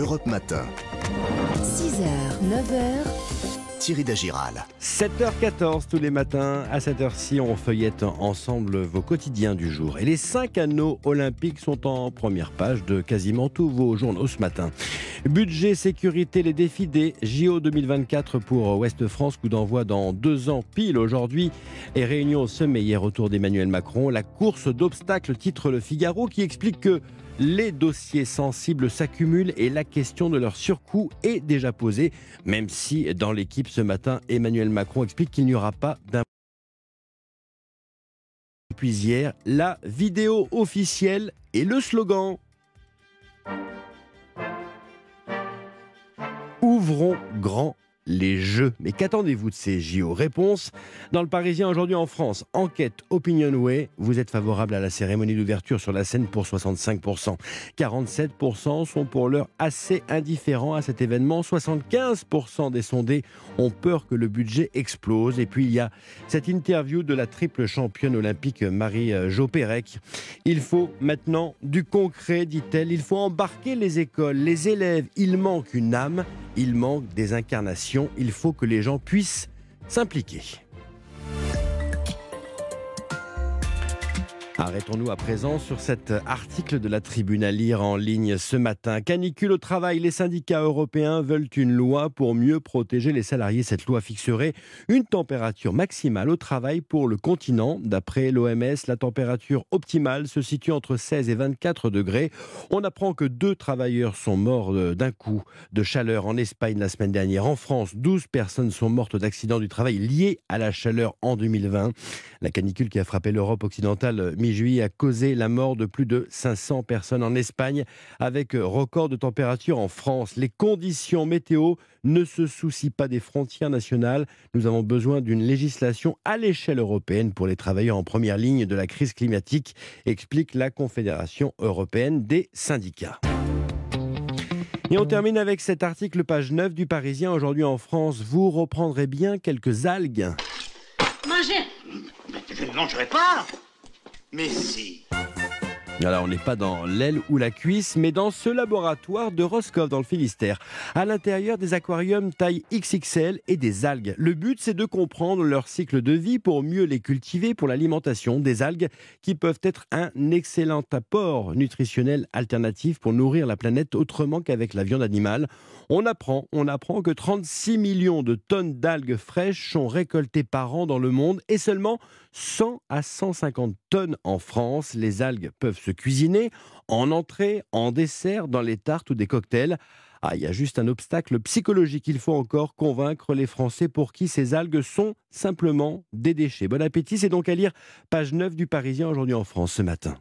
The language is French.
Europe Matin. 6h, 9h, Thierry Dagiral. 7h14 tous les matins, à cette heure-ci, on feuillette ensemble vos quotidiens du jour. Et les cinq anneaux olympiques sont en première page de quasiment tous vos journaux ce matin. Budget, sécurité, les défis des JO 2024 pour Ouest France, coup d'envoi dans deux ans pile aujourd'hui. Et réunion au sommet hier autour d'Emmanuel Macron. La course d'obstacles, titre Le Figaro, qui explique que les dossiers sensibles s'accumulent et la question de leur surcoût est déjà posée, même si dans l'équipe ce matin, Emmanuel Macron explique qu'il n'y aura pas d'un puis hier, la vidéo officielle et le slogan. Ouvrons grand les Jeux. Mais qu'attendez-vous de ces JO Réponse? Dans le Parisien aujourd'hui en France. Enquête Opinionway. Vous êtes favorable à la cérémonie d'ouverture sur la scène pour 65%. 47% sont pour l'heure assez indifférents à cet événement. 75% des sondés ont peur que le budget explose. Et puis il y a cette interview de la triple championne olympique Marie-Jo Pérec. Il faut maintenant du concret, dit-elle. Il faut embarquer les écoles, les élèves. Il manque une âme, il manque des incarnations il faut que les gens puissent s'impliquer. Arrêtons-nous à présent sur cet article de la Tribune à lire en ligne ce matin. Canicule au travail, les syndicats européens veulent une loi pour mieux protéger les salariés. Cette loi fixerait une température maximale au travail pour le continent. D'après l'OMS, la température optimale se situe entre 16 et 24 degrés. On apprend que deux travailleurs sont morts d'un coup de chaleur en Espagne la semaine dernière. En France, 12 personnes sont mortes d'accidents du travail liés à la chaleur en 2020. La canicule qui a frappé l'Europe occidentale juillet a causé la mort de plus de 500 personnes en Espagne, avec record de température en France. Les conditions météo ne se soucient pas des frontières nationales. Nous avons besoin d'une législation à l'échelle européenne pour les travailleurs en première ligne de la crise climatique, explique la Confédération européenne des syndicats. Et on termine avec cet article, page 9 du Parisien. Aujourd'hui en France, vous reprendrez bien quelques algues. Manger Je ne mangerai pas mais si. Alors, on n'est pas dans l'aile ou la cuisse, mais dans ce laboratoire de Roscoff dans le Finistère. À l'intérieur des aquariums taille XXL et des algues. Le but, c'est de comprendre leur cycle de vie pour mieux les cultiver pour l'alimentation des algues qui peuvent être un excellent apport nutritionnel alternatif pour nourrir la planète autrement qu'avec la viande animale. On apprend, on apprend que 36 millions de tonnes d'algues fraîches sont récoltées par an dans le monde et seulement 100 à 150 tonnes en France. Les algues peuvent cuisiner en entrée, en dessert, dans les tartes ou des cocktails. Ah, il y a juste un obstacle psychologique. Il faut encore convaincre les Français pour qui ces algues sont simplement des déchets. Bon appétit, c'est donc à lire page 9 du Parisien aujourd'hui en France ce matin.